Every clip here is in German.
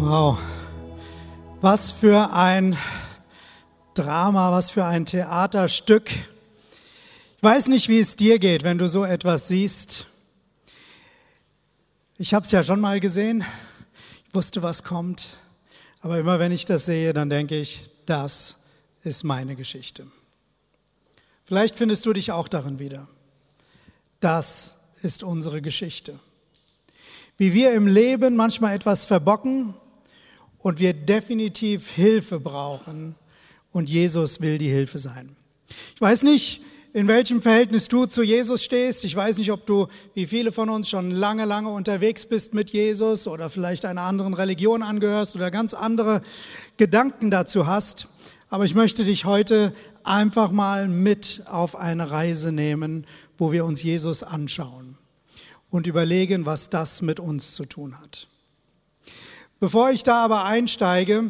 Wow. Was für ein Drama, was für ein Theaterstück. Ich weiß nicht, wie es dir geht, wenn du so etwas siehst. Ich habe es ja schon mal gesehen. Ich wusste, was kommt. Aber immer wenn ich das sehe, dann denke ich, das ist meine Geschichte. Vielleicht findest du dich auch darin wieder. Das ist unsere Geschichte. Wie wir im Leben manchmal etwas verbocken und wir definitiv Hilfe brauchen und Jesus will die Hilfe sein. Ich weiß nicht, in welchem Verhältnis du zu Jesus stehst. Ich weiß nicht, ob du, wie viele von uns, schon lange, lange unterwegs bist mit Jesus oder vielleicht einer anderen Religion angehörst oder ganz andere Gedanken dazu hast. Aber ich möchte dich heute einfach mal mit auf eine Reise nehmen, wo wir uns Jesus anschauen und überlegen, was das mit uns zu tun hat. Bevor ich da aber einsteige,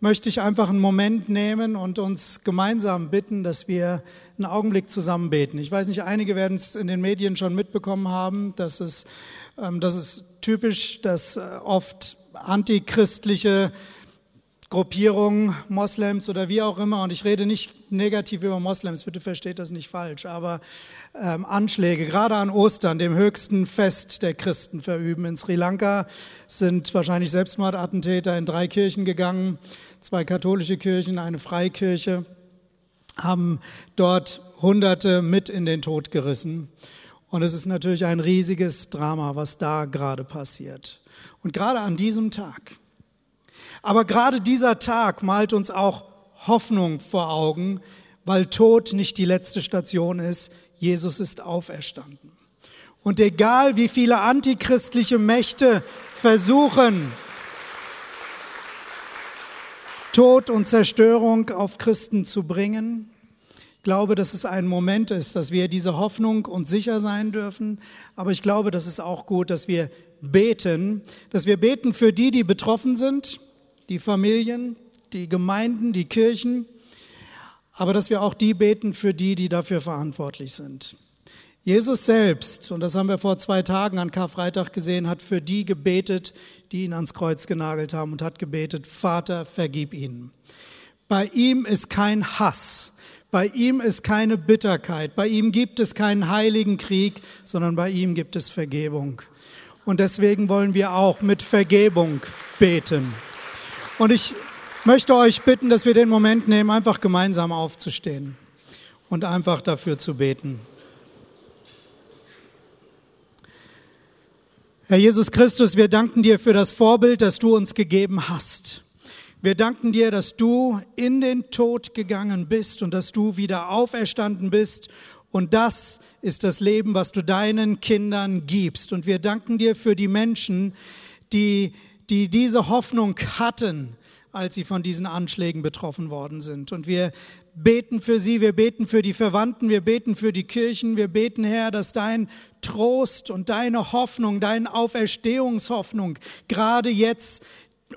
möchte ich einfach einen Moment nehmen und uns gemeinsam bitten, dass wir einen Augenblick zusammen beten. Ich weiß nicht, einige werden es in den Medien schon mitbekommen haben, dass es, ähm, das ist typisch, dass äh, oft antichristliche Gruppierungen, Moslems oder wie auch immer, und ich rede nicht negativ über Moslems, bitte versteht das nicht falsch, aber ähm, Anschläge, gerade an Ostern, dem höchsten Fest der Christen verüben. In Sri Lanka sind wahrscheinlich Selbstmordattentäter in drei Kirchen gegangen, zwei katholische Kirchen, eine Freikirche, haben dort Hunderte mit in den Tod gerissen. Und es ist natürlich ein riesiges Drama, was da gerade passiert. Und gerade an diesem Tag, aber gerade dieser Tag malt uns auch Hoffnung vor Augen, weil Tod nicht die letzte Station ist. Jesus ist auferstanden. Und egal wie viele antichristliche Mächte versuchen, Tod und Zerstörung auf Christen zu bringen, ich glaube, dass es ein Moment ist, dass wir diese Hoffnung und sicher sein dürfen. Aber ich glaube, dass es auch gut, dass wir beten, dass wir beten für die, die betroffen sind, die Familien, die Gemeinden, die Kirchen, aber dass wir auch die beten für die, die dafür verantwortlich sind. Jesus selbst, und das haben wir vor zwei Tagen an Karfreitag gesehen, hat für die gebetet, die ihn ans Kreuz genagelt haben und hat gebetet, Vater, vergib ihnen. Bei ihm ist kein Hass, bei ihm ist keine Bitterkeit, bei ihm gibt es keinen heiligen Krieg, sondern bei ihm gibt es Vergebung. Und deswegen wollen wir auch mit Vergebung beten. Und ich möchte euch bitten, dass wir den Moment nehmen, einfach gemeinsam aufzustehen und einfach dafür zu beten. Herr Jesus Christus, wir danken dir für das Vorbild, das du uns gegeben hast. Wir danken dir, dass du in den Tod gegangen bist und dass du wieder auferstanden bist. Und das ist das Leben, was du deinen Kindern gibst. Und wir danken dir für die Menschen, die die diese Hoffnung hatten, als sie von diesen Anschlägen betroffen worden sind. Und wir beten für sie, wir beten für die Verwandten, wir beten für die Kirchen, wir beten, Herr, dass dein Trost und deine Hoffnung, deine Auferstehungshoffnung gerade jetzt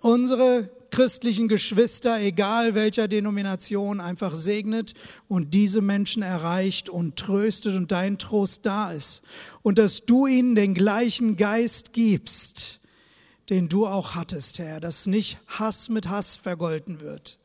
unsere christlichen Geschwister, egal welcher Denomination, einfach segnet und diese Menschen erreicht und tröstet und dein Trost da ist. Und dass du ihnen den gleichen Geist gibst, den du auch hattest, Herr, dass nicht Hass mit Hass vergolten wird.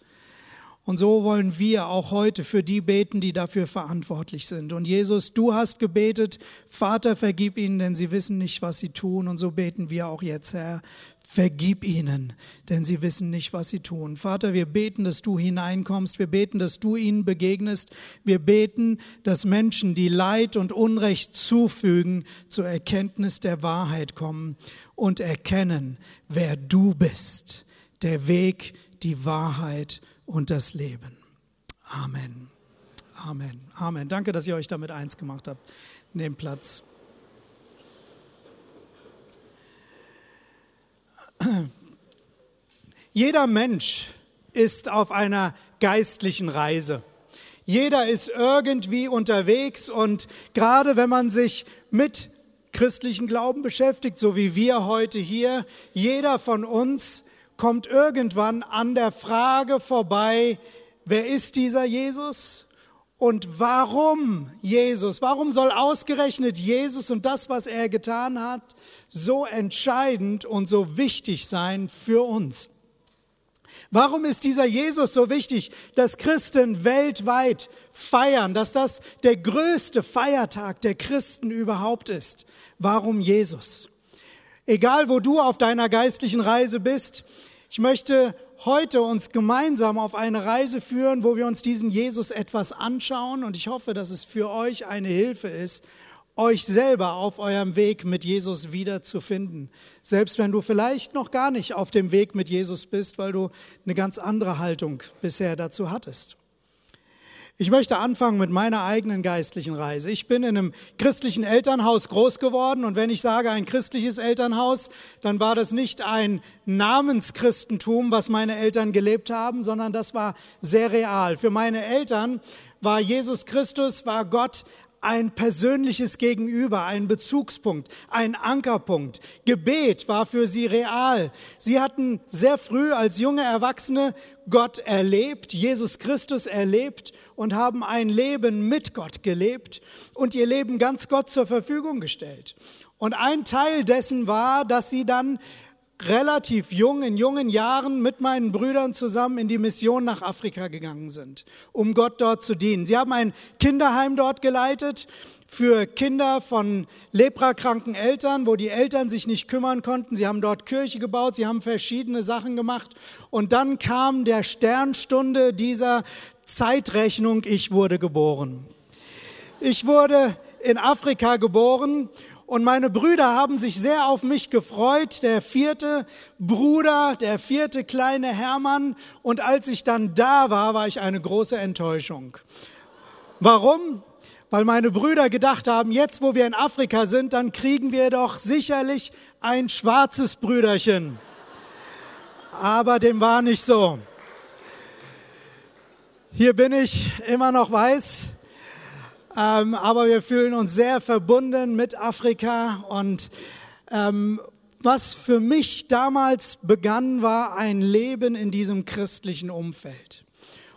Und so wollen wir auch heute für die beten, die dafür verantwortlich sind. Und Jesus, du hast gebetet, Vater, vergib ihnen, denn sie wissen nicht, was sie tun. Und so beten wir auch jetzt, Herr, vergib ihnen, denn sie wissen nicht, was sie tun. Vater, wir beten, dass du hineinkommst. Wir beten, dass du ihnen begegnest. Wir beten, dass Menschen, die Leid und Unrecht zufügen, zur Erkenntnis der Wahrheit kommen und erkennen, wer du bist, der Weg, die Wahrheit und das Leben. Amen. Amen. Amen. Danke, dass ihr euch damit eins gemacht habt. Nehmt Platz. Jeder Mensch ist auf einer geistlichen Reise. Jeder ist irgendwie unterwegs und gerade wenn man sich mit christlichen Glauben beschäftigt, so wie wir heute hier. Jeder von uns kommt irgendwann an der Frage vorbei, wer ist dieser Jesus Und warum Jesus? Warum soll ausgerechnet Jesus und das, was er getan hat, so entscheidend und so wichtig sein für uns? Warum ist dieser Jesus so wichtig, dass Christen weltweit feiern, dass das der größte Feiertag der Christen überhaupt ist? Warum Jesus? Egal, wo du auf deiner geistlichen Reise bist, ich möchte heute uns gemeinsam auf eine Reise führen, wo wir uns diesen Jesus etwas anschauen und ich hoffe, dass es für euch eine Hilfe ist, euch selber auf eurem Weg mit Jesus wiederzufinden. Selbst wenn du vielleicht noch gar nicht auf dem Weg mit Jesus bist, weil du eine ganz andere Haltung bisher dazu hattest. Ich möchte anfangen mit meiner eigenen geistlichen Reise. Ich bin in einem christlichen Elternhaus groß geworden und wenn ich sage ein christliches Elternhaus, dann war das nicht ein Namenschristentum, was meine Eltern gelebt haben, sondern das war sehr real. Für meine Eltern war Jesus Christus, war Gott ein persönliches Gegenüber, ein Bezugspunkt, ein Ankerpunkt. Gebet war für sie real. Sie hatten sehr früh als junge Erwachsene Gott erlebt, Jesus Christus erlebt und haben ein Leben mit Gott gelebt und ihr Leben ganz Gott zur Verfügung gestellt. Und ein Teil dessen war, dass sie dann relativ jung, in jungen Jahren mit meinen Brüdern zusammen in die Mission nach Afrika gegangen sind, um Gott dort zu dienen. Sie haben ein Kinderheim dort geleitet für Kinder von leprakranken Eltern, wo die Eltern sich nicht kümmern konnten. Sie haben dort Kirche gebaut, sie haben verschiedene Sachen gemacht. Und dann kam der Sternstunde dieser Zeitrechnung, ich wurde geboren. Ich wurde in Afrika geboren und meine Brüder haben sich sehr auf mich gefreut, der vierte Bruder, der vierte kleine Hermann. Und als ich dann da war, war ich eine große Enttäuschung. Warum? Weil meine Brüder gedacht haben, jetzt wo wir in Afrika sind, dann kriegen wir doch sicherlich ein schwarzes Brüderchen. Aber dem war nicht so. Hier bin ich immer noch weiß ähm, aber wir fühlen uns sehr verbunden mit Afrika und ähm, was für mich damals begann, war ein Leben in diesem christlichen Umfeld.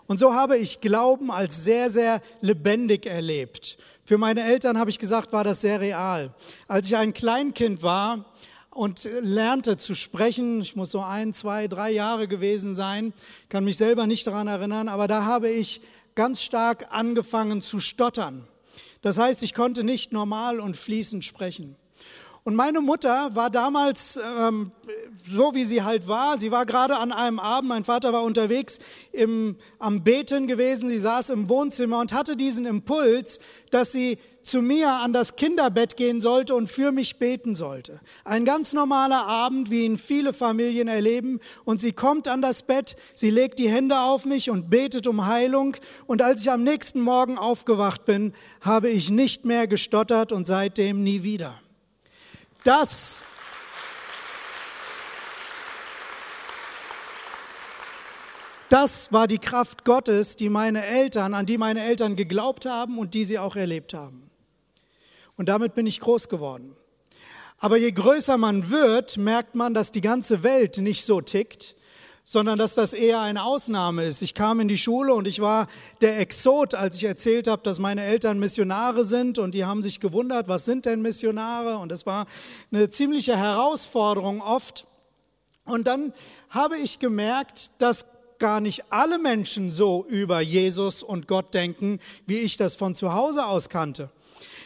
Und so habe ich Glauben als sehr, sehr lebendig erlebt. Für meine Eltern habe ich gesagt, war das sehr real. Als ich ein Kleinkind war und lernte zu sprechen, ich muss so ein, zwei, drei Jahre gewesen sein, kann mich selber nicht daran erinnern, aber da habe ich ganz stark angefangen zu stottern. Das heißt, ich konnte nicht normal und fließend sprechen. Und meine Mutter war damals ähm, so, wie sie halt war. Sie war gerade an einem Abend, mein Vater war unterwegs im, am Beten gewesen. Sie saß im Wohnzimmer und hatte diesen Impuls, dass sie zu mir an das Kinderbett gehen sollte und für mich beten sollte. Ein ganz normaler Abend, wie ihn viele Familien erleben. Und sie kommt an das Bett, sie legt die Hände auf mich und betet um Heilung. Und als ich am nächsten Morgen aufgewacht bin, habe ich nicht mehr gestottert und seitdem nie wieder. Das Das war die Kraft Gottes, die meine Eltern, an die meine Eltern geglaubt haben und die sie auch erlebt haben. Und damit bin ich groß geworden. Aber je größer man wird, merkt man, dass die ganze Welt nicht so tickt, sondern dass das eher eine Ausnahme ist. Ich kam in die Schule und ich war der Exot, als ich erzählt habe, dass meine Eltern Missionare sind und die haben sich gewundert, was sind denn Missionare? Und es war eine ziemliche Herausforderung oft. Und dann habe ich gemerkt, dass gar nicht alle Menschen so über Jesus und Gott denken, wie ich das von zu Hause aus kannte.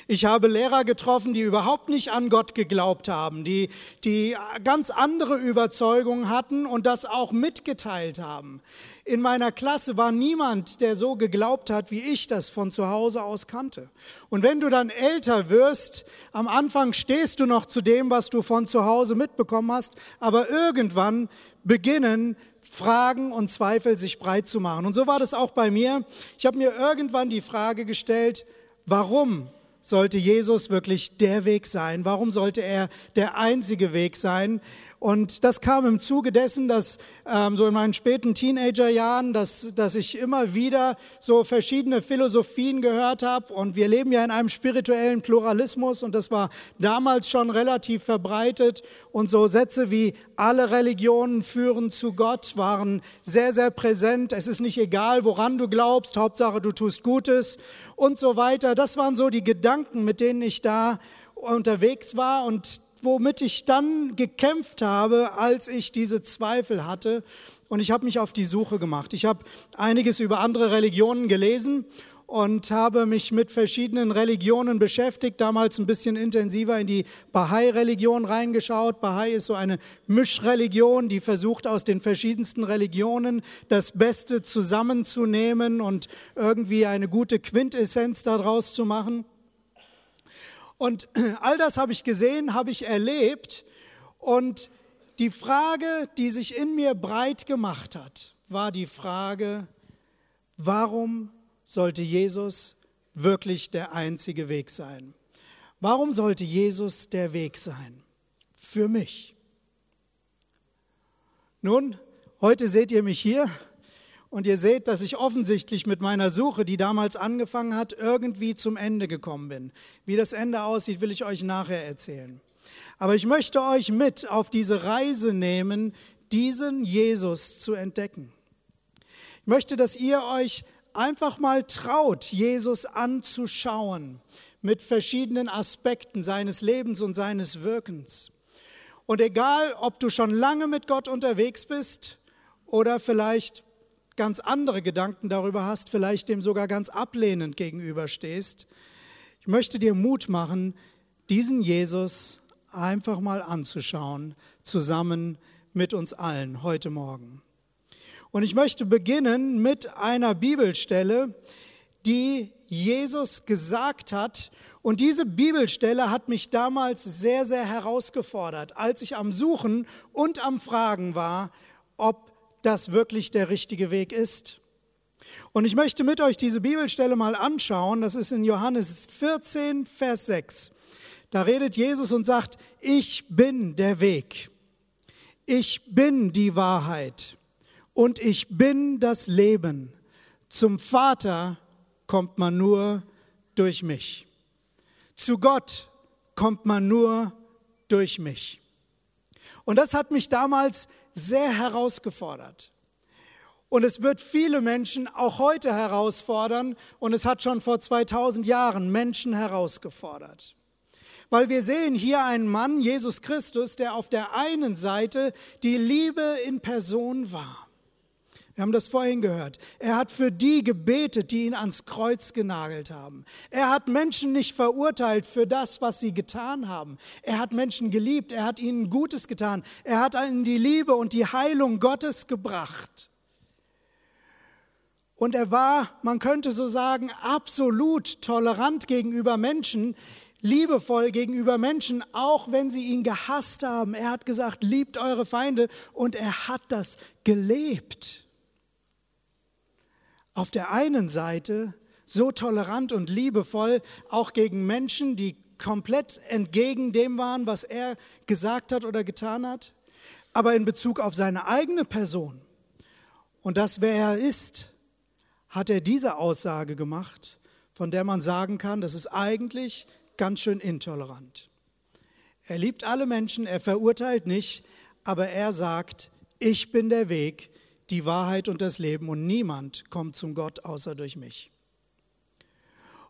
Ich habe Lehrer getroffen, die überhaupt nicht an Gott geglaubt haben, die, die ganz andere Überzeugungen hatten und das auch mitgeteilt haben. In meiner Klasse war niemand, der so geglaubt hat, wie ich das von zu Hause aus kannte. Und wenn du dann älter wirst, am Anfang stehst du noch zu dem, was du von zu Hause mitbekommen hast, aber irgendwann beginnen Fragen und Zweifel sich breit zu machen. Und so war das auch bei mir. Ich habe mir irgendwann die Frage gestellt, warum sollte Jesus wirklich der Weg sein? Warum sollte er der einzige Weg sein? Und das kam im Zuge dessen, dass ähm, so in meinen späten Teenagerjahren, dass, dass ich immer wieder so verschiedene Philosophien gehört habe. Und wir leben ja in einem spirituellen Pluralismus und das war damals schon relativ verbreitet. Und so Sätze wie alle Religionen führen zu Gott waren sehr, sehr präsent. Es ist nicht egal, woran du glaubst, Hauptsache du tust Gutes und so weiter. Das waren so die Gedanken, mit denen ich da unterwegs war. Und womit ich dann gekämpft habe, als ich diese Zweifel hatte. Und ich habe mich auf die Suche gemacht. Ich habe einiges über andere Religionen gelesen und habe mich mit verschiedenen Religionen beschäftigt, damals ein bisschen intensiver in die Bahai-Religion reingeschaut. Bahai ist so eine Mischreligion, die versucht aus den verschiedensten Religionen das Beste zusammenzunehmen und irgendwie eine gute Quintessenz daraus zu machen. Und all das habe ich gesehen, habe ich erlebt. Und die Frage, die sich in mir breit gemacht hat, war die Frage, warum sollte Jesus wirklich der einzige Weg sein? Warum sollte Jesus der Weg sein? Für mich. Nun, heute seht ihr mich hier und ihr seht, dass ich offensichtlich mit meiner Suche, die damals angefangen hat, irgendwie zum Ende gekommen bin. Wie das Ende aussieht, will ich euch nachher erzählen. Aber ich möchte euch mit auf diese Reise nehmen, diesen Jesus zu entdecken. Ich möchte, dass ihr euch einfach mal traut, Jesus anzuschauen mit verschiedenen Aspekten seines Lebens und seines Wirkens. Und egal, ob du schon lange mit Gott unterwegs bist oder vielleicht ganz andere Gedanken darüber hast, vielleicht dem sogar ganz ablehnend gegenüberstehst. Ich möchte dir Mut machen, diesen Jesus einfach mal anzuschauen, zusammen mit uns allen heute Morgen. Und ich möchte beginnen mit einer Bibelstelle, die Jesus gesagt hat. Und diese Bibelstelle hat mich damals sehr, sehr herausgefordert, als ich am Suchen und am Fragen war, ob das wirklich der richtige Weg ist. Und ich möchte mit euch diese Bibelstelle mal anschauen. Das ist in Johannes 14, Vers 6. Da redet Jesus und sagt, ich bin der Weg. Ich bin die Wahrheit und ich bin das Leben. Zum Vater kommt man nur durch mich. Zu Gott kommt man nur durch mich. Und das hat mich damals sehr herausgefordert. Und es wird viele Menschen auch heute herausfordern und es hat schon vor 2000 Jahren Menschen herausgefordert. Weil wir sehen hier einen Mann, Jesus Christus, der auf der einen Seite die Liebe in Person war. Wir haben das vorhin gehört. Er hat für die gebetet, die ihn ans Kreuz genagelt haben. Er hat Menschen nicht verurteilt für das, was sie getan haben. Er hat Menschen geliebt. Er hat ihnen Gutes getan. Er hat ihnen die Liebe und die Heilung Gottes gebracht. Und er war, man könnte so sagen, absolut tolerant gegenüber Menschen, liebevoll gegenüber Menschen, auch wenn sie ihn gehasst haben. Er hat gesagt, liebt eure Feinde und er hat das gelebt auf der einen Seite so tolerant und liebevoll auch gegen Menschen, die komplett entgegen dem waren, was er gesagt hat oder getan hat, aber in Bezug auf seine eigene Person und das, wer er ist, hat er diese Aussage gemacht, von der man sagen kann, das ist eigentlich ganz schön intolerant. Er liebt alle Menschen, er verurteilt nicht, aber er sagt, ich bin der Weg, die Wahrheit und das Leben und niemand kommt zum Gott außer durch mich.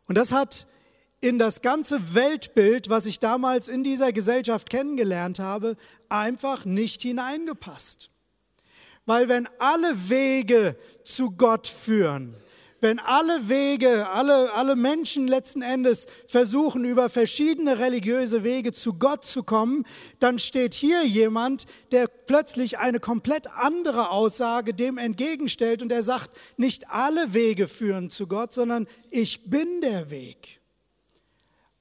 Und das hat in das ganze Weltbild, was ich damals in dieser Gesellschaft kennengelernt habe, einfach nicht hineingepasst. Weil wenn alle Wege zu Gott führen, wenn alle Wege, alle, alle Menschen letzten Endes versuchen, über verschiedene religiöse Wege zu Gott zu kommen, dann steht hier jemand, der plötzlich eine komplett andere Aussage dem entgegenstellt und er sagt, nicht alle Wege führen zu Gott, sondern ich bin der Weg.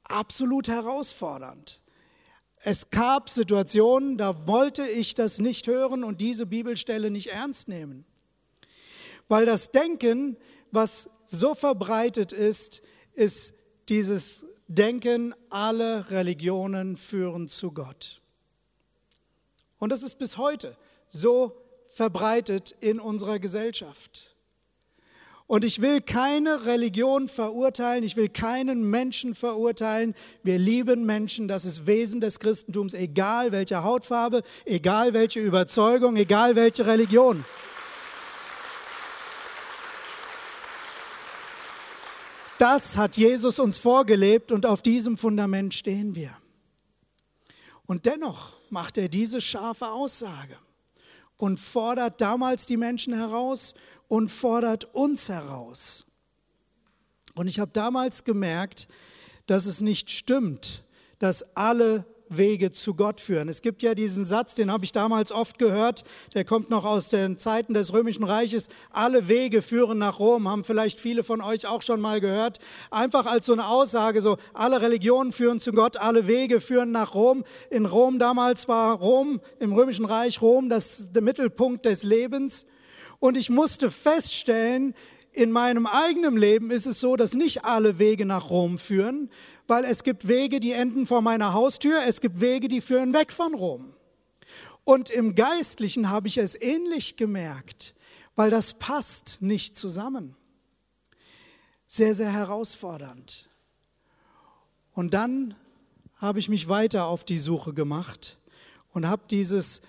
Absolut herausfordernd. Es gab Situationen, da wollte ich das nicht hören und diese Bibelstelle nicht ernst nehmen. Weil das Denken was so verbreitet ist, ist dieses denken, alle Religionen führen zu Gott. Und das ist bis heute so verbreitet in unserer Gesellschaft. Und ich will keine Religion verurteilen, ich will keinen Menschen verurteilen. Wir lieben Menschen, das ist Wesen des Christentums, egal welche Hautfarbe, egal welche Überzeugung, egal welche Religion. Das hat Jesus uns vorgelebt und auf diesem Fundament stehen wir. Und dennoch macht er diese scharfe Aussage und fordert damals die Menschen heraus und fordert uns heraus. Und ich habe damals gemerkt, dass es nicht stimmt, dass alle Wege zu Gott führen. Es gibt ja diesen Satz, den habe ich damals oft gehört, der kommt noch aus den Zeiten des Römischen Reiches, alle Wege führen nach Rom, haben vielleicht viele von euch auch schon mal gehört. Einfach als so eine Aussage, so alle Religionen führen zu Gott, alle Wege führen nach Rom. In Rom damals war Rom, im Römischen Reich Rom, das der Mittelpunkt des Lebens. Und ich musste feststellen, in meinem eigenen Leben ist es so, dass nicht alle Wege nach Rom führen, weil es gibt Wege, die enden vor meiner Haustür, es gibt Wege, die führen weg von Rom. Und im Geistlichen habe ich es ähnlich gemerkt, weil das passt nicht zusammen. Sehr, sehr herausfordernd. Und dann habe ich mich weiter auf die Suche gemacht und habe dieses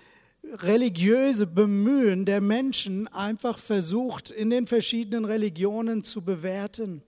religiöse Bemühen der Menschen einfach versucht, in den verschiedenen Religionen zu bewerten.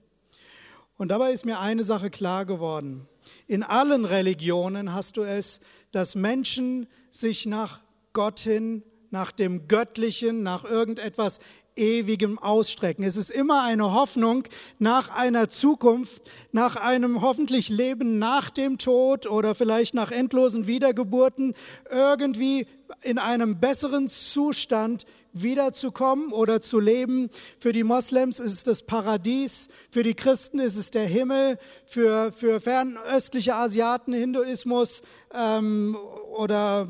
Und dabei ist mir eine Sache klar geworden. In allen Religionen hast du es, dass Menschen sich nach Gott hin, nach dem Göttlichen, nach irgendetwas ewigem Ausstrecken. Es ist immer eine Hoffnung nach einer Zukunft, nach einem hoffentlich Leben nach dem Tod oder vielleicht nach endlosen Wiedergeburten, irgendwie in einem besseren Zustand wiederzukommen oder zu leben. Für die Moslems ist es das Paradies, für die Christen ist es der Himmel, für, für fernöstliche Asiaten Hinduismus ähm, oder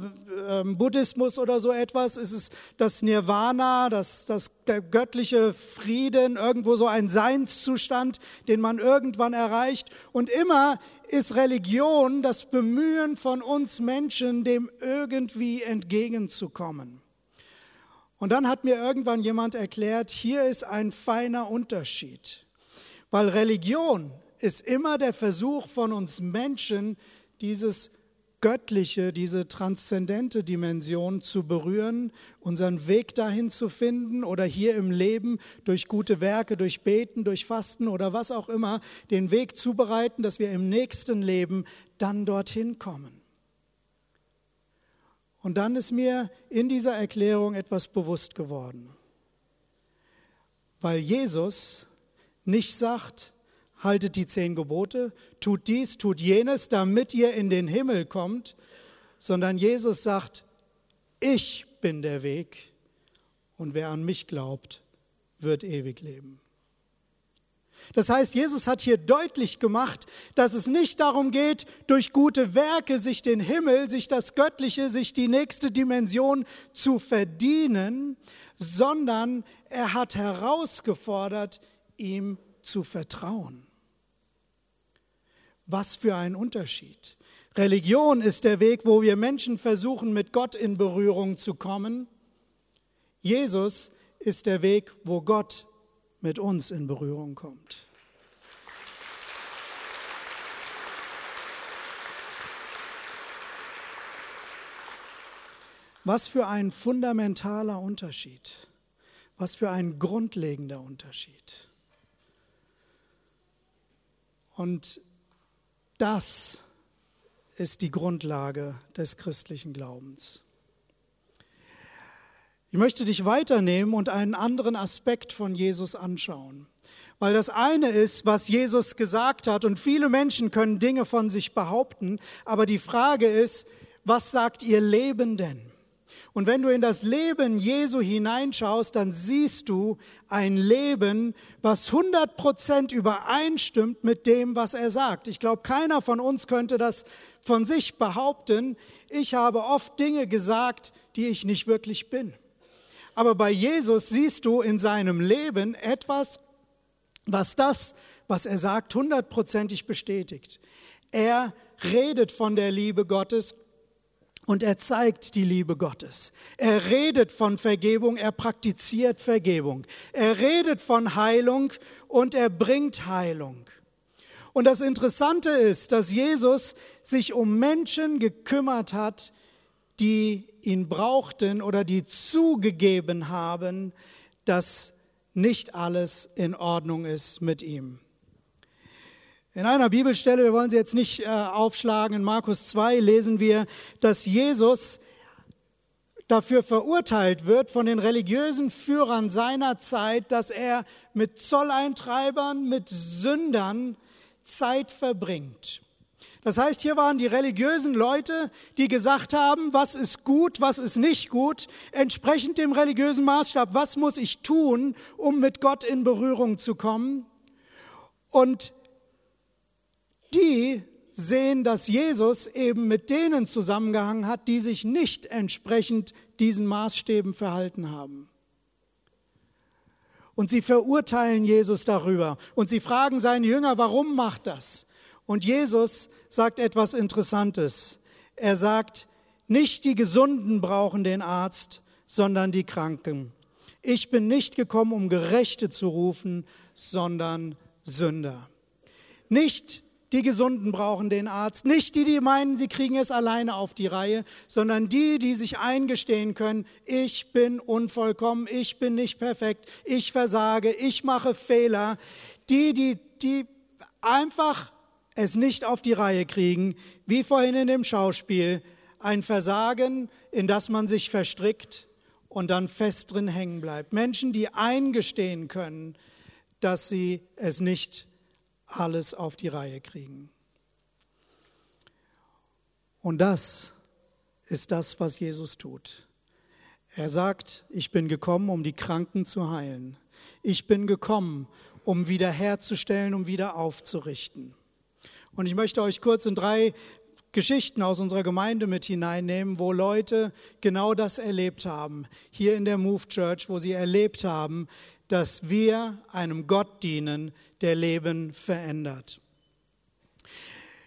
ähm, Buddhismus oder so etwas ist es das Nirvana, das, das der göttliche Frieden, irgendwo so ein Seinszustand, den man irgendwann erreicht. Und immer ist Religion das Bemühen von uns Menschen, dem irgendwie entgegenzukommen. Und dann hat mir irgendwann jemand erklärt, hier ist ein feiner Unterschied, weil Religion ist immer der Versuch von uns Menschen, dieses göttliche, diese transzendente Dimension zu berühren, unseren Weg dahin zu finden oder hier im Leben durch gute Werke, durch Beten, durch Fasten oder was auch immer, den Weg zubereiten, dass wir im nächsten Leben dann dorthin kommen. Und dann ist mir in dieser Erklärung etwas bewusst geworden. Weil Jesus nicht sagt, haltet die zehn Gebote, tut dies, tut jenes, damit ihr in den Himmel kommt, sondern Jesus sagt, ich bin der Weg und wer an mich glaubt, wird ewig leben. Das heißt, Jesus hat hier deutlich gemacht, dass es nicht darum geht, durch gute Werke sich den Himmel, sich das Göttliche, sich die nächste Dimension zu verdienen, sondern er hat herausgefordert, ihm zu vertrauen. Was für ein Unterschied. Religion ist der Weg, wo wir Menschen versuchen, mit Gott in Berührung zu kommen. Jesus ist der Weg, wo Gott mit uns in Berührung kommt. Was für ein fundamentaler Unterschied. Was für ein grundlegender Unterschied. Und das ist die Grundlage des christlichen Glaubens. Ich möchte dich weiternehmen und einen anderen Aspekt von Jesus anschauen. Weil das eine ist, was Jesus gesagt hat, und viele Menschen können Dinge von sich behaupten, aber die Frage ist, was sagt ihr Leben denn? Und wenn du in das Leben Jesu hineinschaust, dann siehst du ein Leben, was 100 Prozent übereinstimmt mit dem, was er sagt. Ich glaube, keiner von uns könnte das von sich behaupten. Ich habe oft Dinge gesagt, die ich nicht wirklich bin. Aber bei Jesus siehst du in seinem Leben etwas, was das, was er sagt, hundertprozentig bestätigt. Er redet von der Liebe Gottes und er zeigt die Liebe Gottes. Er redet von Vergebung, er praktiziert Vergebung. Er redet von Heilung und er bringt Heilung. Und das Interessante ist, dass Jesus sich um Menschen gekümmert hat, die ihn brauchten oder die zugegeben haben, dass nicht alles in Ordnung ist mit ihm. In einer Bibelstelle, wir wollen sie jetzt nicht äh, aufschlagen, in Markus 2 lesen wir, dass Jesus dafür verurteilt wird von den religiösen Führern seiner Zeit, dass er mit Zolleintreibern, mit Sündern Zeit verbringt. Das heißt, hier waren die religiösen Leute, die gesagt haben, was ist gut, was ist nicht gut, entsprechend dem religiösen Maßstab, was muss ich tun, um mit Gott in Berührung zu kommen. Und die sehen, dass Jesus eben mit denen zusammengehangen hat, die sich nicht entsprechend diesen Maßstäben verhalten haben. Und sie verurteilen Jesus darüber und sie fragen seine Jünger, warum macht das? Und Jesus sagt etwas Interessantes. Er sagt, nicht die Gesunden brauchen den Arzt, sondern die Kranken. Ich bin nicht gekommen, um Gerechte zu rufen, sondern Sünder. Nicht die Gesunden brauchen den Arzt, nicht die, die meinen, sie kriegen es alleine auf die Reihe, sondern die, die sich eingestehen können, ich bin unvollkommen, ich bin nicht perfekt, ich versage, ich mache Fehler. Die, die, die einfach es nicht auf die Reihe kriegen, wie vorhin in dem Schauspiel, ein Versagen, in das man sich verstrickt und dann fest drin hängen bleibt. Menschen, die eingestehen können, dass sie es nicht alles auf die Reihe kriegen. Und das ist das, was Jesus tut. Er sagt, ich bin gekommen, um die Kranken zu heilen. Ich bin gekommen, um wiederherzustellen, um wieder aufzurichten. Und ich möchte euch kurz in drei Geschichten aus unserer Gemeinde mit hineinnehmen, wo Leute genau das erlebt haben. Hier in der Move Church, wo sie erlebt haben, dass wir einem Gott dienen, der Leben verändert.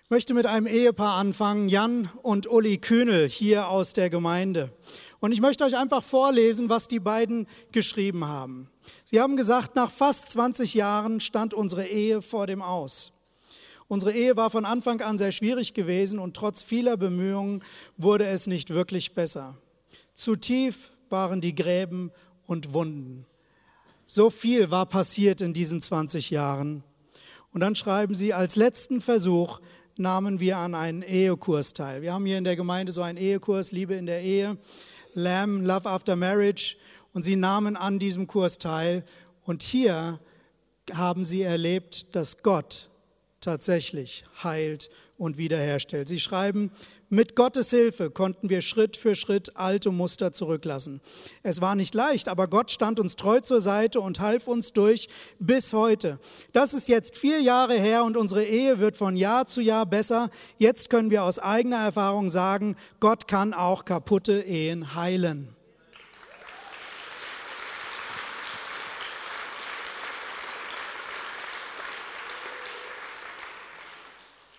Ich möchte mit einem Ehepaar anfangen, Jan und Uli Kühnel hier aus der Gemeinde. Und ich möchte euch einfach vorlesen, was die beiden geschrieben haben. Sie haben gesagt, nach fast 20 Jahren stand unsere Ehe vor dem Aus. Unsere Ehe war von Anfang an sehr schwierig gewesen und trotz vieler Bemühungen wurde es nicht wirklich besser. Zu tief waren die Gräben und Wunden. So viel war passiert in diesen 20 Jahren. Und dann schreiben sie, als letzten Versuch nahmen wir an einen Ehekurs teil. Wir haben hier in der Gemeinde so einen Ehekurs, Liebe in der Ehe, Lamb, Love After Marriage. Und sie nahmen an diesem Kurs teil. Und hier haben sie erlebt, dass Gott tatsächlich heilt und wiederherstellt. Sie schreiben, mit Gottes Hilfe konnten wir Schritt für Schritt alte Muster zurücklassen. Es war nicht leicht, aber Gott stand uns treu zur Seite und half uns durch bis heute. Das ist jetzt vier Jahre her und unsere Ehe wird von Jahr zu Jahr besser. Jetzt können wir aus eigener Erfahrung sagen, Gott kann auch kaputte Ehen heilen.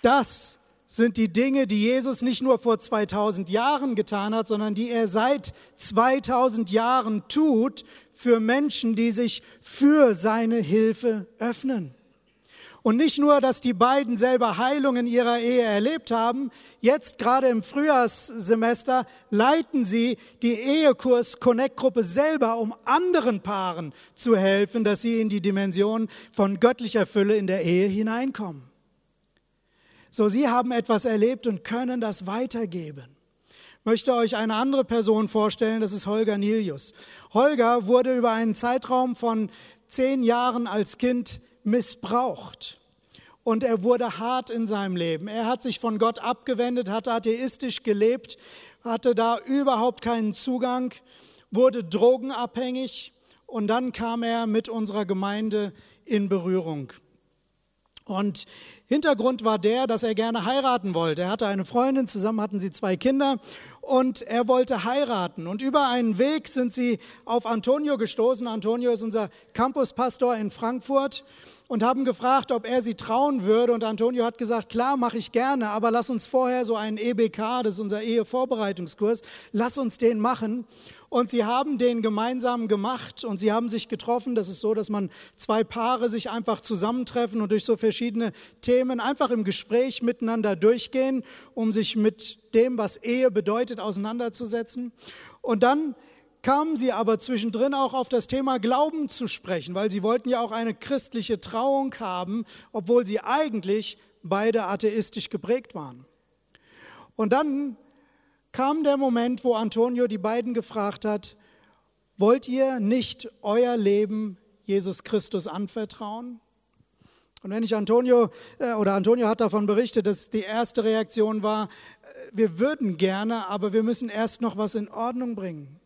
Das sind die Dinge, die Jesus nicht nur vor 2000 Jahren getan hat, sondern die er seit 2000 Jahren tut für Menschen, die sich für seine Hilfe öffnen. Und nicht nur, dass die beiden selber Heilung in ihrer Ehe erlebt haben, jetzt gerade im Frühjahrssemester leiten sie die Ehekurs Connect Gruppe selber, um anderen Paaren zu helfen, dass sie in die Dimension von göttlicher Fülle in der Ehe hineinkommen. So, Sie haben etwas erlebt und können das weitergeben. Ich möchte euch eine andere Person vorstellen, das ist Holger Nilius. Holger wurde über einen Zeitraum von zehn Jahren als Kind missbraucht. Und er wurde hart in seinem Leben. Er hat sich von Gott abgewendet, hat atheistisch gelebt, hatte da überhaupt keinen Zugang, wurde drogenabhängig und dann kam er mit unserer Gemeinde in Berührung. Und Hintergrund war der, dass er gerne heiraten wollte. Er hatte eine Freundin, zusammen hatten sie zwei Kinder und er wollte heiraten. Und über einen Weg sind sie auf Antonio gestoßen. Antonio ist unser Campuspastor in Frankfurt. Und haben gefragt, ob er sie trauen würde. Und Antonio hat gesagt, klar, mache ich gerne, aber lass uns vorher so einen EBK, das ist unser Ehevorbereitungskurs, lass uns den machen. Und sie haben den gemeinsam gemacht und sie haben sich getroffen. Das ist so, dass man zwei Paare sich einfach zusammentreffen und durch so verschiedene Themen einfach im Gespräch miteinander durchgehen, um sich mit dem, was Ehe bedeutet, auseinanderzusetzen. Und dann kamen sie aber zwischendrin auch auf das Thema Glauben zu sprechen, weil sie wollten ja auch eine christliche Trauung haben, obwohl sie eigentlich beide atheistisch geprägt waren. Und dann kam der Moment, wo Antonio die beiden gefragt hat, wollt ihr nicht euer Leben Jesus Christus anvertrauen? Und wenn ich Antonio, äh, oder Antonio hat davon berichtet, dass die erste Reaktion war, äh, wir würden gerne, aber wir müssen erst noch was in Ordnung bringen.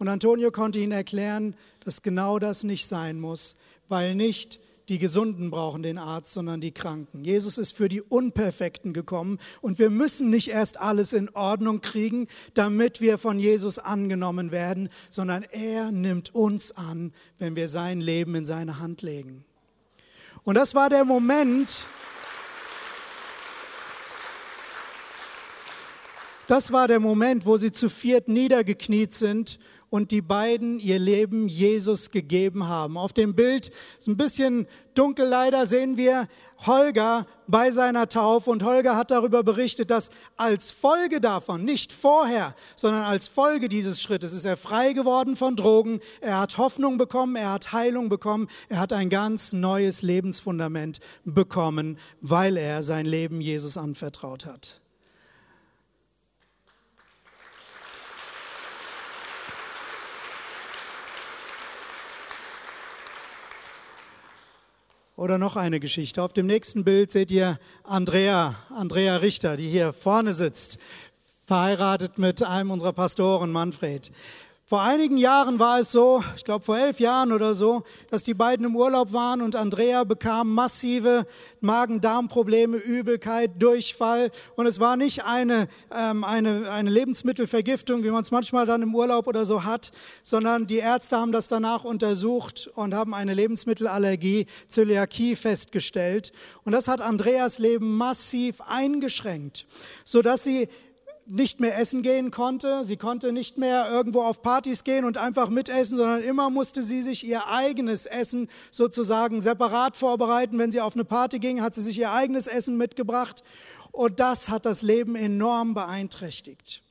Und Antonio konnte ihnen erklären, dass genau das nicht sein muss, weil nicht die Gesunden brauchen den Arzt, sondern die Kranken. Jesus ist für die Unperfekten gekommen und wir müssen nicht erst alles in Ordnung kriegen, damit wir von Jesus angenommen werden, sondern er nimmt uns an, wenn wir sein Leben in seine Hand legen. Und das war der Moment, das war der Moment, wo sie zu viert niedergekniet sind und die beiden ihr Leben Jesus gegeben haben. Auf dem Bild ist ein bisschen dunkel leider sehen wir Holger bei seiner Taufe und Holger hat darüber berichtet, dass als Folge davon, nicht vorher, sondern als Folge dieses Schrittes ist er frei geworden von Drogen, er hat Hoffnung bekommen, er hat Heilung bekommen, er hat ein ganz neues Lebensfundament bekommen, weil er sein Leben Jesus anvertraut hat. Oder noch eine Geschichte. Auf dem nächsten Bild seht ihr Andrea, Andrea Richter, die hier vorne sitzt, verheiratet mit einem unserer Pastoren, Manfred. Vor einigen Jahren war es so, ich glaube vor elf Jahren oder so, dass die beiden im Urlaub waren und Andrea bekam massive Magen-Darm-Probleme, Übelkeit, Durchfall. Und es war nicht eine, ähm, eine, eine Lebensmittelvergiftung, wie man es manchmal dann im Urlaub oder so hat, sondern die Ärzte haben das danach untersucht und haben eine Lebensmittelallergie, Zöliakie festgestellt. Und das hat Andreas Leben massiv eingeschränkt, sodass sie nicht mehr essen gehen konnte. Sie konnte nicht mehr irgendwo auf Partys gehen und einfach mitessen, sondern immer musste sie sich ihr eigenes Essen sozusagen separat vorbereiten. Wenn sie auf eine Party ging, hat sie sich ihr eigenes Essen mitgebracht. Und das hat das Leben enorm beeinträchtigt.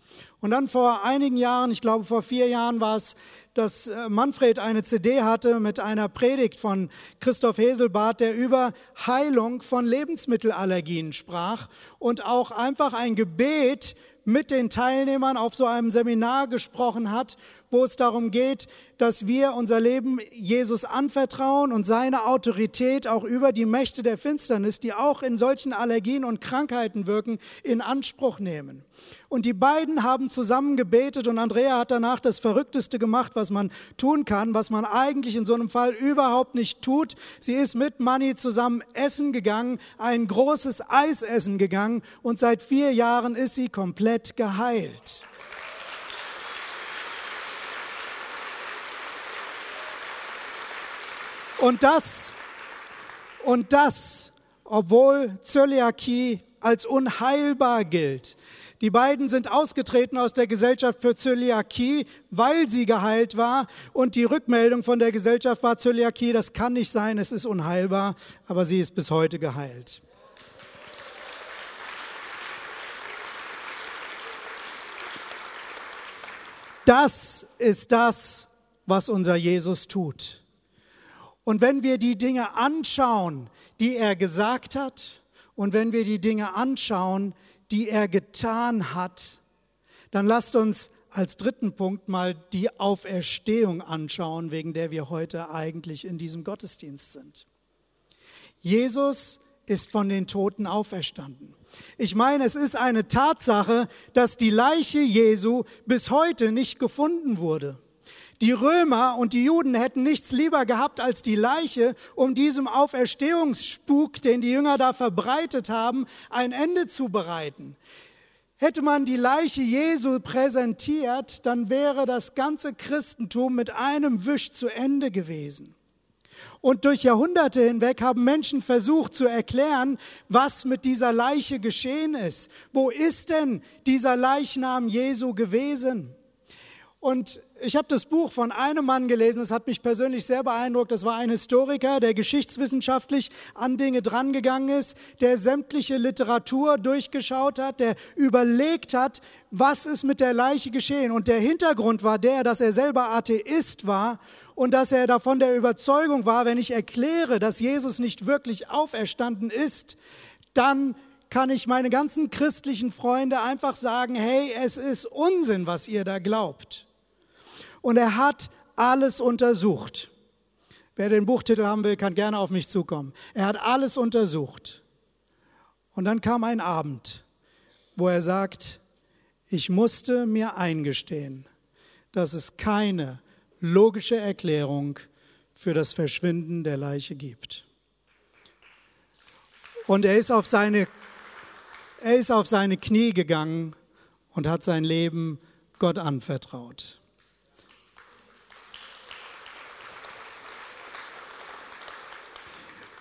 Und dann vor einigen Jahren, ich glaube vor vier Jahren war es, dass äh, Manfred eine CD hatte mit einer Predigt von Christoph Heselbart, der über Heilung von Lebensmittelallergien sprach und auch einfach ein Gebet mit den Teilnehmern auf so einem Seminar gesprochen hat, wo es darum geht, dass wir unser Leben Jesus anvertrauen und seine Autorität auch über die Mächte der Finsternis, die auch in solchen Allergien und Krankheiten wirken, in Anspruch nehmen. Und die beiden haben zusammen gebetet und Andrea hat danach das Verrückteste gemacht, was man tun kann, was man eigentlich in so einem Fall überhaupt nicht tut. Sie ist mit Manny zusammen essen gegangen, ein großes Eis essen gegangen und seit vier Jahren ist sie komplett geheilt. Und das, und das, obwohl Zöliakie als unheilbar gilt. Die beiden sind ausgetreten aus der Gesellschaft für Zöliakie, weil sie geheilt war. Und die Rückmeldung von der Gesellschaft war Zöliakie, das kann nicht sein, es ist unheilbar, aber sie ist bis heute geheilt. Das ist das, was unser Jesus tut. Und wenn wir die Dinge anschauen, die er gesagt hat, und wenn wir die Dinge anschauen, die er getan hat, dann lasst uns als dritten Punkt mal die Auferstehung anschauen, wegen der wir heute eigentlich in diesem Gottesdienst sind. Jesus ist von den Toten auferstanden. Ich meine, es ist eine Tatsache, dass die Leiche Jesu bis heute nicht gefunden wurde. Die Römer und die Juden hätten nichts lieber gehabt als die Leiche, um diesem Auferstehungsspuk, den die Jünger da verbreitet haben, ein Ende zu bereiten. Hätte man die Leiche Jesu präsentiert, dann wäre das ganze Christentum mit einem Wisch zu Ende gewesen. Und durch Jahrhunderte hinweg haben Menschen versucht zu erklären, was mit dieser Leiche geschehen ist. Wo ist denn dieser Leichnam Jesu gewesen? Und ich habe das Buch von einem Mann gelesen, das hat mich persönlich sehr beeindruckt. Das war ein Historiker, der geschichtswissenschaftlich an Dinge drangegangen ist, der sämtliche Literatur durchgeschaut hat, der überlegt hat, was ist mit der Leiche geschehen. Und der Hintergrund war der, dass er selber Atheist war und dass er davon der Überzeugung war, wenn ich erkläre, dass Jesus nicht wirklich auferstanden ist, dann kann ich meine ganzen christlichen Freunde einfach sagen, hey, es ist Unsinn, was ihr da glaubt. Und er hat alles untersucht. Wer den Buchtitel haben will, kann gerne auf mich zukommen. Er hat alles untersucht. Und dann kam ein Abend, wo er sagt, ich musste mir eingestehen, dass es keine logische Erklärung für das Verschwinden der Leiche gibt. Und er ist auf seine, er ist auf seine Knie gegangen und hat sein Leben Gott anvertraut.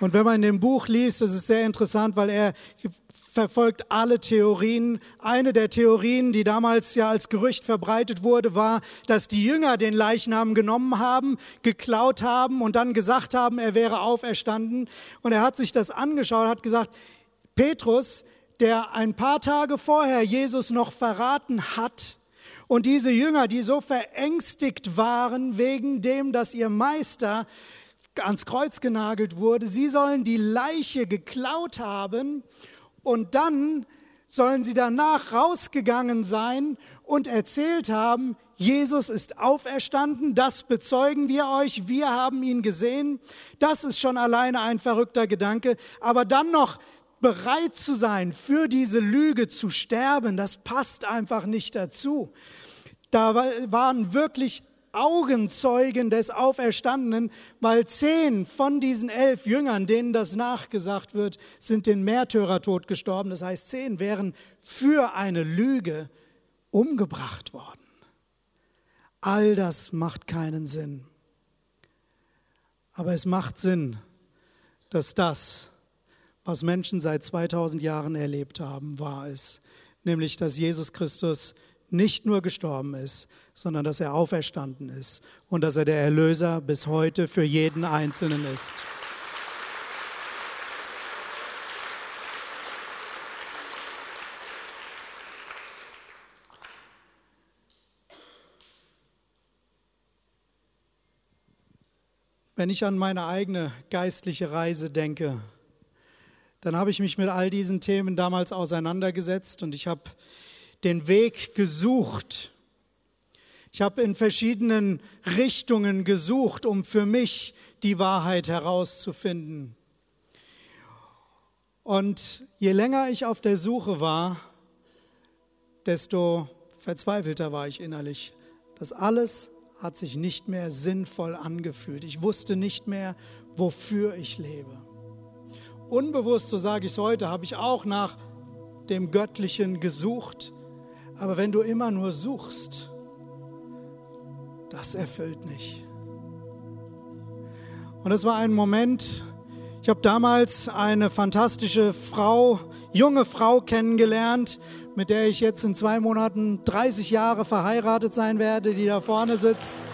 Und wenn man in dem Buch liest, das ist sehr interessant, weil er verfolgt alle Theorien. Eine der Theorien, die damals ja als Gerücht verbreitet wurde, war, dass die Jünger den Leichnam genommen haben, geklaut haben und dann gesagt haben, er wäre auferstanden. Und er hat sich das angeschaut, hat gesagt, Petrus, der ein paar Tage vorher Jesus noch verraten hat, und diese Jünger, die so verängstigt waren wegen dem, dass ihr Meister ans Kreuz genagelt wurde. Sie sollen die Leiche geklaut haben und dann sollen sie danach rausgegangen sein und erzählt haben, Jesus ist auferstanden, das bezeugen wir euch, wir haben ihn gesehen. Das ist schon alleine ein verrückter Gedanke. Aber dann noch bereit zu sein, für diese Lüge zu sterben, das passt einfach nicht dazu. Da waren wirklich Augenzeugen des Auferstandenen, weil zehn von diesen elf Jüngern, denen das nachgesagt wird, sind den Märtyrertod gestorben. Das heißt, zehn wären für eine Lüge umgebracht worden. All das macht keinen Sinn. Aber es macht Sinn, dass das, was Menschen seit 2000 Jahren erlebt haben, wahr ist. Nämlich, dass Jesus Christus nicht nur gestorben ist, sondern dass er auferstanden ist und dass er der Erlöser bis heute für jeden Einzelnen ist. Wenn ich an meine eigene geistliche Reise denke, dann habe ich mich mit all diesen Themen damals auseinandergesetzt und ich habe den Weg gesucht. Ich habe in verschiedenen Richtungen gesucht, um für mich die Wahrheit herauszufinden. Und je länger ich auf der Suche war, desto verzweifelter war ich innerlich. Das alles hat sich nicht mehr sinnvoll angefühlt. Ich wusste nicht mehr, wofür ich lebe. Unbewusst, so sage ich es heute, habe ich auch nach dem Göttlichen gesucht, aber wenn du immer nur suchst, das erfüllt nicht. Und es war ein Moment, ich habe damals eine fantastische Frau, junge Frau kennengelernt, mit der ich jetzt in zwei Monaten 30 Jahre verheiratet sein werde, die da vorne sitzt.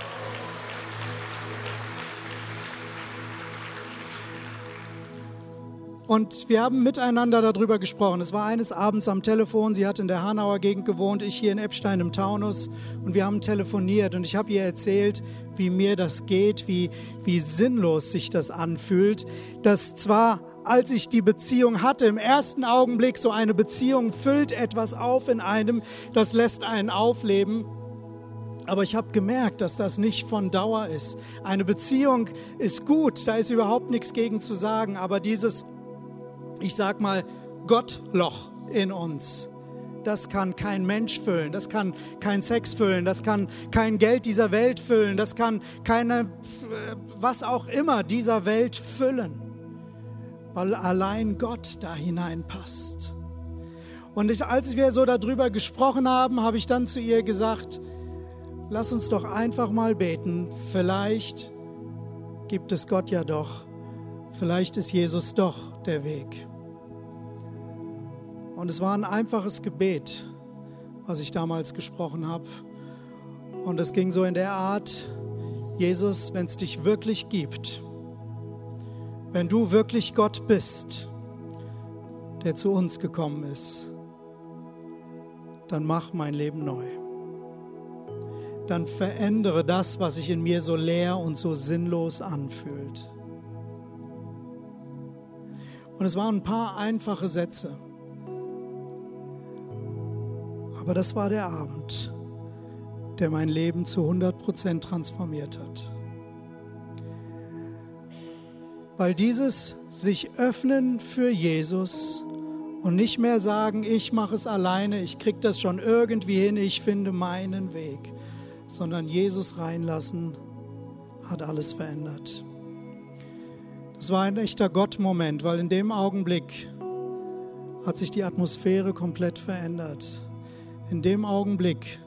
Und wir haben miteinander darüber gesprochen. Es war eines Abends am Telefon. Sie hat in der Hanauer Gegend gewohnt, ich hier in Eppstein im Taunus. Und wir haben telefoniert und ich habe ihr erzählt, wie mir das geht, wie, wie sinnlos sich das anfühlt. Dass zwar, als ich die Beziehung hatte, im ersten Augenblick so eine Beziehung füllt etwas auf in einem, das lässt einen aufleben. Aber ich habe gemerkt, dass das nicht von Dauer ist. Eine Beziehung ist gut, da ist überhaupt nichts gegen zu sagen. Aber dieses ich sag mal, Gottloch in uns. Das kann kein Mensch füllen, das kann kein Sex füllen, das kann kein Geld dieser Welt füllen, das kann keine, äh, was auch immer dieser Welt füllen, weil allein Gott da hineinpasst. Und ich, als wir so darüber gesprochen haben, habe ich dann zu ihr gesagt, lass uns doch einfach mal beten, vielleicht gibt es Gott ja doch. Vielleicht ist Jesus doch der Weg. Und es war ein einfaches Gebet, was ich damals gesprochen habe. Und es ging so in der Art, Jesus, wenn es dich wirklich gibt, wenn du wirklich Gott bist, der zu uns gekommen ist, dann mach mein Leben neu. Dann verändere das, was sich in mir so leer und so sinnlos anfühlt. Und es waren ein paar einfache Sätze. Aber das war der Abend, der mein Leben zu 100 Prozent transformiert hat. Weil dieses sich öffnen für Jesus und nicht mehr sagen, ich mache es alleine, ich kriege das schon irgendwie hin, ich finde meinen Weg, sondern Jesus reinlassen hat alles verändert. Das war ein echter Gott-Moment, weil in dem Augenblick hat sich die Atmosphäre komplett verändert. In dem Augenblick,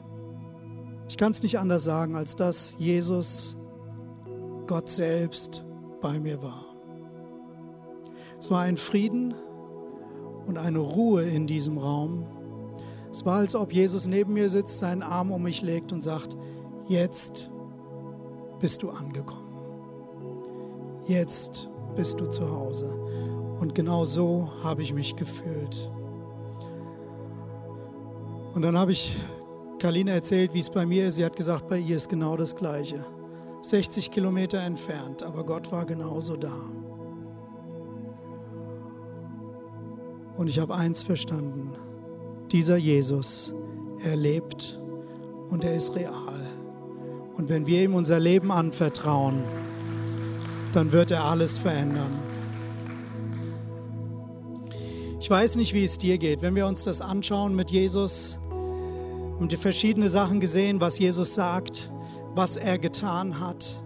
ich kann es nicht anders sagen, als dass Jesus, Gott selbst, bei mir war. Es war ein Frieden, und eine Ruhe in diesem Raum. Es war, als ob Jesus neben mir sitzt, seinen Arm um mich legt und sagt, jetzt bist du angekommen. Jetzt bist du zu Hause. Und genau so habe ich mich gefühlt. Und dann habe ich Karline erzählt, wie es bei mir ist. Sie hat gesagt, bei ihr ist genau das Gleiche. 60 Kilometer entfernt, aber Gott war genauso da. Und ich habe eins verstanden. Dieser Jesus, er lebt und er ist real. Und wenn wir ihm unser Leben anvertrauen, dann wird er alles verändern. Ich weiß nicht, wie es dir geht. Wenn wir uns das anschauen mit Jesus, wir verschiedene Sachen gesehen, was Jesus sagt, was er getan hat.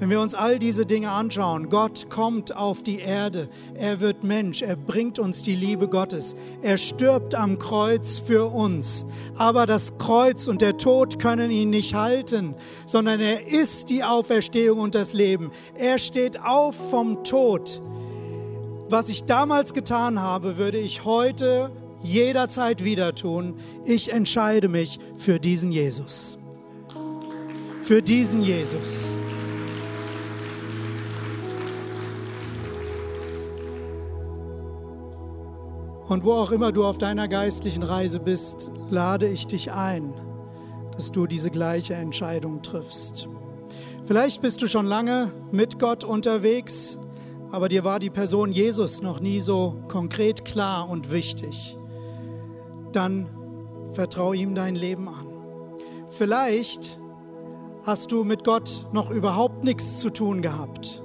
Wenn wir uns all diese Dinge anschauen, Gott kommt auf die Erde, er wird Mensch, er bringt uns die Liebe Gottes, er stirbt am Kreuz für uns. Aber das Kreuz und der Tod können ihn nicht halten, sondern er ist die Auferstehung und das Leben. Er steht auf vom Tod. Was ich damals getan habe, würde ich heute jederzeit wieder tun. Ich entscheide mich für diesen Jesus. Für diesen Jesus. Und wo auch immer du auf deiner geistlichen Reise bist, lade ich dich ein, dass du diese gleiche Entscheidung triffst. Vielleicht bist du schon lange mit Gott unterwegs, aber dir war die Person Jesus noch nie so konkret klar und wichtig. Dann vertraue ihm dein Leben an. Vielleicht hast du mit Gott noch überhaupt nichts zu tun gehabt.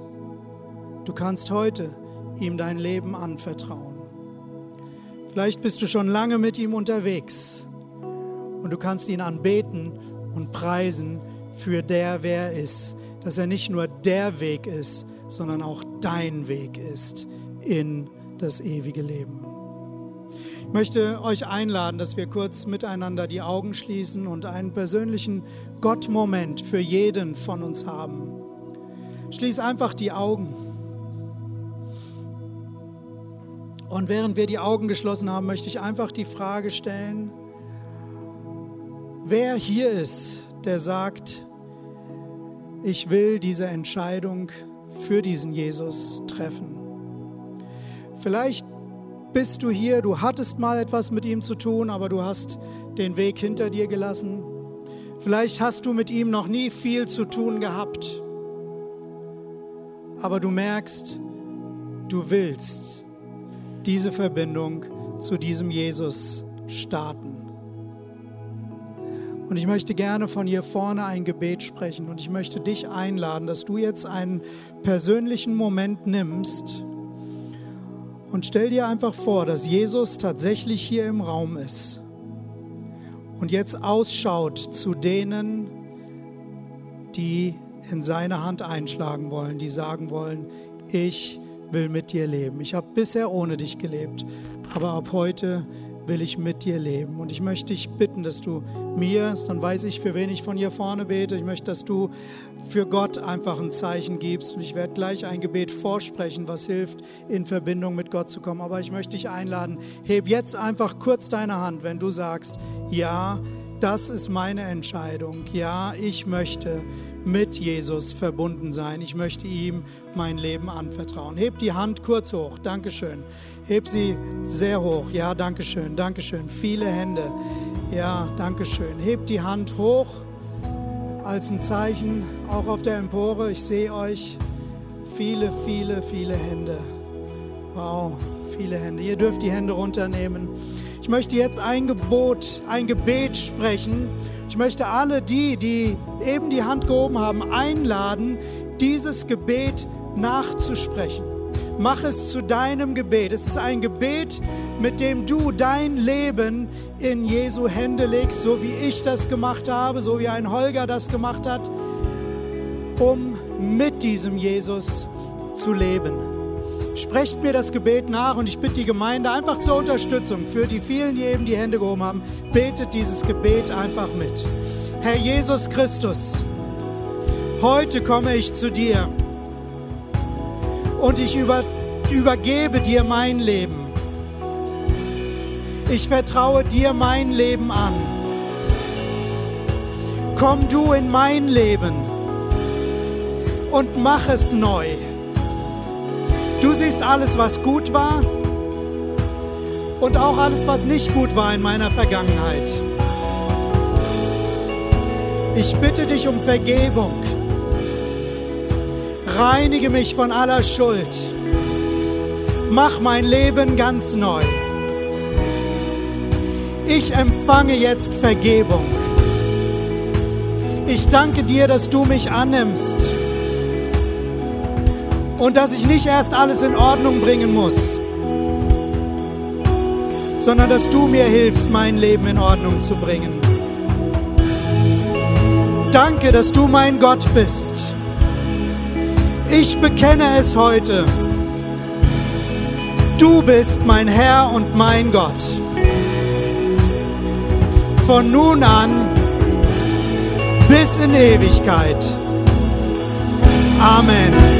Du kannst heute ihm dein Leben anvertrauen. Vielleicht bist du schon lange mit ihm unterwegs und du kannst ihn anbeten und preisen für der, wer er ist. Dass er nicht nur der Weg ist, sondern auch dein Weg ist in das ewige Leben. Ich möchte euch einladen, dass wir kurz miteinander die Augen schließen und einen persönlichen Gott-Moment für jeden von uns haben. Schließ einfach die Augen. Und während wir die Augen geschlossen haben, möchte ich einfach die Frage stellen, wer hier ist, der sagt, ich will diese Entscheidung für diesen Jesus treffen. Vielleicht bist du hier, du hattest mal etwas mit ihm zu tun, aber du hast den Weg hinter dir gelassen. Vielleicht hast du mit ihm noch nie viel zu tun gehabt, aber du merkst, du willst diese Verbindung zu diesem Jesus starten. Und ich möchte gerne von hier vorne ein Gebet sprechen und ich möchte dich einladen, dass du jetzt einen persönlichen Moment nimmst und stell dir einfach vor, dass Jesus tatsächlich hier im Raum ist und jetzt ausschaut zu denen, die in seine Hand einschlagen wollen, die sagen wollen, ich will mit dir leben. Ich habe bisher ohne dich gelebt, aber ab heute will ich mit dir leben. Und ich möchte dich bitten, dass du mir, dann weiß ich, für wen ich von hier vorne bete, ich möchte, dass du für Gott einfach ein Zeichen gibst. Und ich werde gleich ein Gebet vorsprechen, was hilft, in Verbindung mit Gott zu kommen. Aber ich möchte dich einladen, heb jetzt einfach kurz deine Hand, wenn du sagst, ja, das ist meine Entscheidung. Ja, ich möchte mit Jesus verbunden sein. Ich möchte ihm mein Leben anvertrauen. Heb die Hand kurz hoch. Dankeschön. Heb sie sehr hoch. Ja, Dankeschön. Dankeschön. Viele Hände. Ja, Dankeschön. Heb die Hand hoch als ein Zeichen, auch auf der Empore. Ich sehe euch. Viele, viele, viele Hände. Wow, viele Hände. Ihr dürft die Hände runternehmen. Ich möchte jetzt ein Gebot, ein Gebet sprechen. Ich möchte alle die, die eben die Hand gehoben haben, einladen, dieses Gebet nachzusprechen. Mach es zu deinem Gebet. Es ist ein Gebet, mit dem du dein Leben in Jesu Hände legst, so wie ich das gemacht habe, so wie ein Holger das gemacht hat, um mit diesem Jesus zu leben. Sprecht mir das Gebet nach und ich bitte die Gemeinde einfach zur Unterstützung für die vielen, die eben die Hände gehoben haben. Betet dieses Gebet einfach mit. Herr Jesus Christus, heute komme ich zu dir und ich über, übergebe dir mein Leben. Ich vertraue dir mein Leben an. Komm du in mein Leben und mach es neu. Du siehst alles, was gut war und auch alles, was nicht gut war in meiner Vergangenheit. Ich bitte dich um Vergebung. Reinige mich von aller Schuld. Mach mein Leben ganz neu. Ich empfange jetzt Vergebung. Ich danke dir, dass du mich annimmst und dass ich nicht erst alles in Ordnung bringen muss, sondern dass du mir hilfst, mein Leben in Ordnung zu bringen. Danke, dass du mein Gott bist. Ich bekenne es heute. Du bist mein Herr und mein Gott. Von nun an bis in Ewigkeit. Amen.